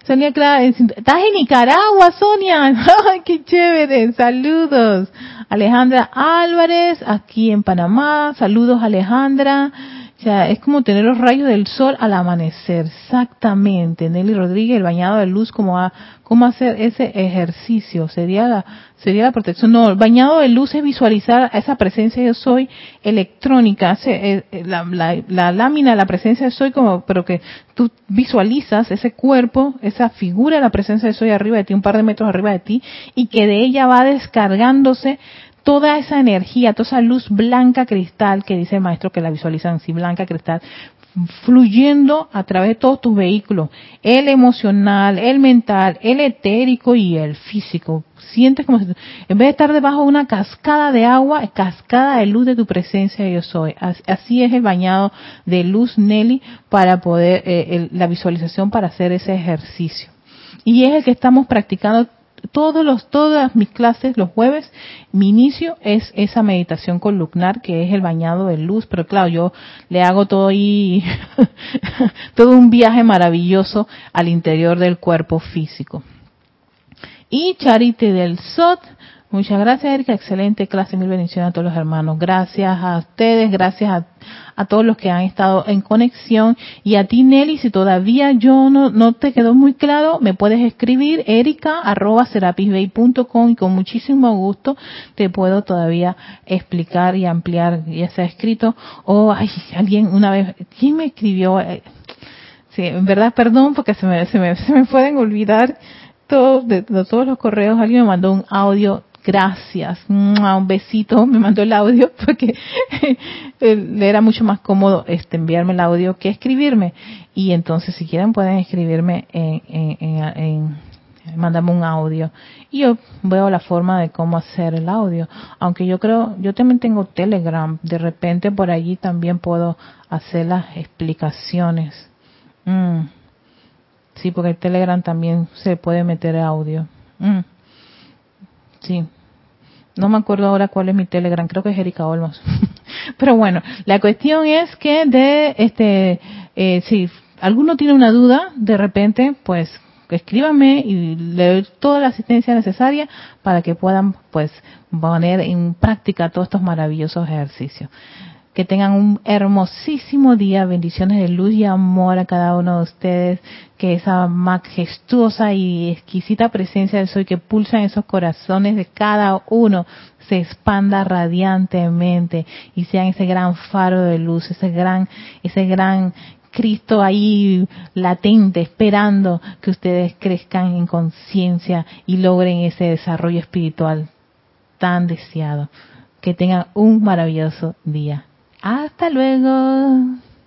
Sonia Clara, estás en Nicaragua, Sonia. ¡Ay, qué chévere! Saludos. Alejandra Álvarez, aquí en Panamá. Saludos, Alejandra. O sea, es como tener los rayos del sol al amanecer. Exactamente. Nelly Rodríguez, el bañado de luz, como a, cómo hacer ese ejercicio. Sería la, sería la protección. No, el bañado de luz es visualizar esa presencia de soy electrónica. Eh, eh, la, la, la lámina, la presencia de soy, como, pero que tú visualizas ese cuerpo, esa figura de la presencia de soy arriba de ti, un par de metros arriba de ti, y que de ella va descargándose toda esa energía, toda esa luz blanca cristal que dice el maestro que la visualizan así, blanca cristal, fluyendo a través de todos tus vehículos, el emocional, el mental, el etérico y el físico. Sientes como si en vez de estar debajo de una cascada de agua, cascada de luz de tu presencia yo soy. Así es el bañado de luz Nelly para poder, eh, la visualización para hacer ese ejercicio. Y es el que estamos practicando todos los, todas mis clases los jueves, mi inicio es esa meditación columnar que es el bañado de luz, pero claro, yo le hago todo ahí, todo un viaje maravilloso al interior del cuerpo físico. Y Charity del SOT, muchas gracias Erika, excelente clase, mil bendiciones a todos los hermanos. Gracias a ustedes, gracias a todos los que han estado en conexión. Y a ti Nelly, si todavía yo no, no te quedó muy claro, me puedes escribir erica arroba y con muchísimo gusto te puedo todavía explicar y ampliar ya sea escrito o ay, alguien una vez, ¿quién me escribió? Eh, sí, en verdad perdón porque se me, se me, se me pueden olvidar todos, de todos los correos, alguien me mandó un audio gracias, un besito, me mandó el audio porque le era mucho más cómodo este enviarme el audio que escribirme. Y entonces si quieren pueden escribirme en, en, un audio y yo veo la forma de cómo hacer el audio. Aunque yo creo, yo también tengo Telegram, de repente por allí también puedo hacer las explicaciones. Mm. Sí, porque el Telegram también se puede meter audio. Mm. Sí, no me acuerdo ahora cuál es mi Telegram, creo que es Erika Olmos. Pero bueno, la cuestión es que de este, eh, si alguno tiene una duda, de repente, pues escríbame y le doy toda la asistencia necesaria para que puedan pues poner en práctica todos estos maravillosos ejercicios. Que tengan un hermosísimo día, bendiciones de luz y amor a cada uno de ustedes, que esa majestuosa y exquisita presencia del Soy que pulsa en esos corazones de cada uno se expanda radiantemente y sean ese gran faro de luz, ese gran, ese gran Cristo ahí latente, esperando que ustedes crezcan en conciencia y logren ese desarrollo espiritual tan deseado. Que tengan un maravilloso día. Hasta luego.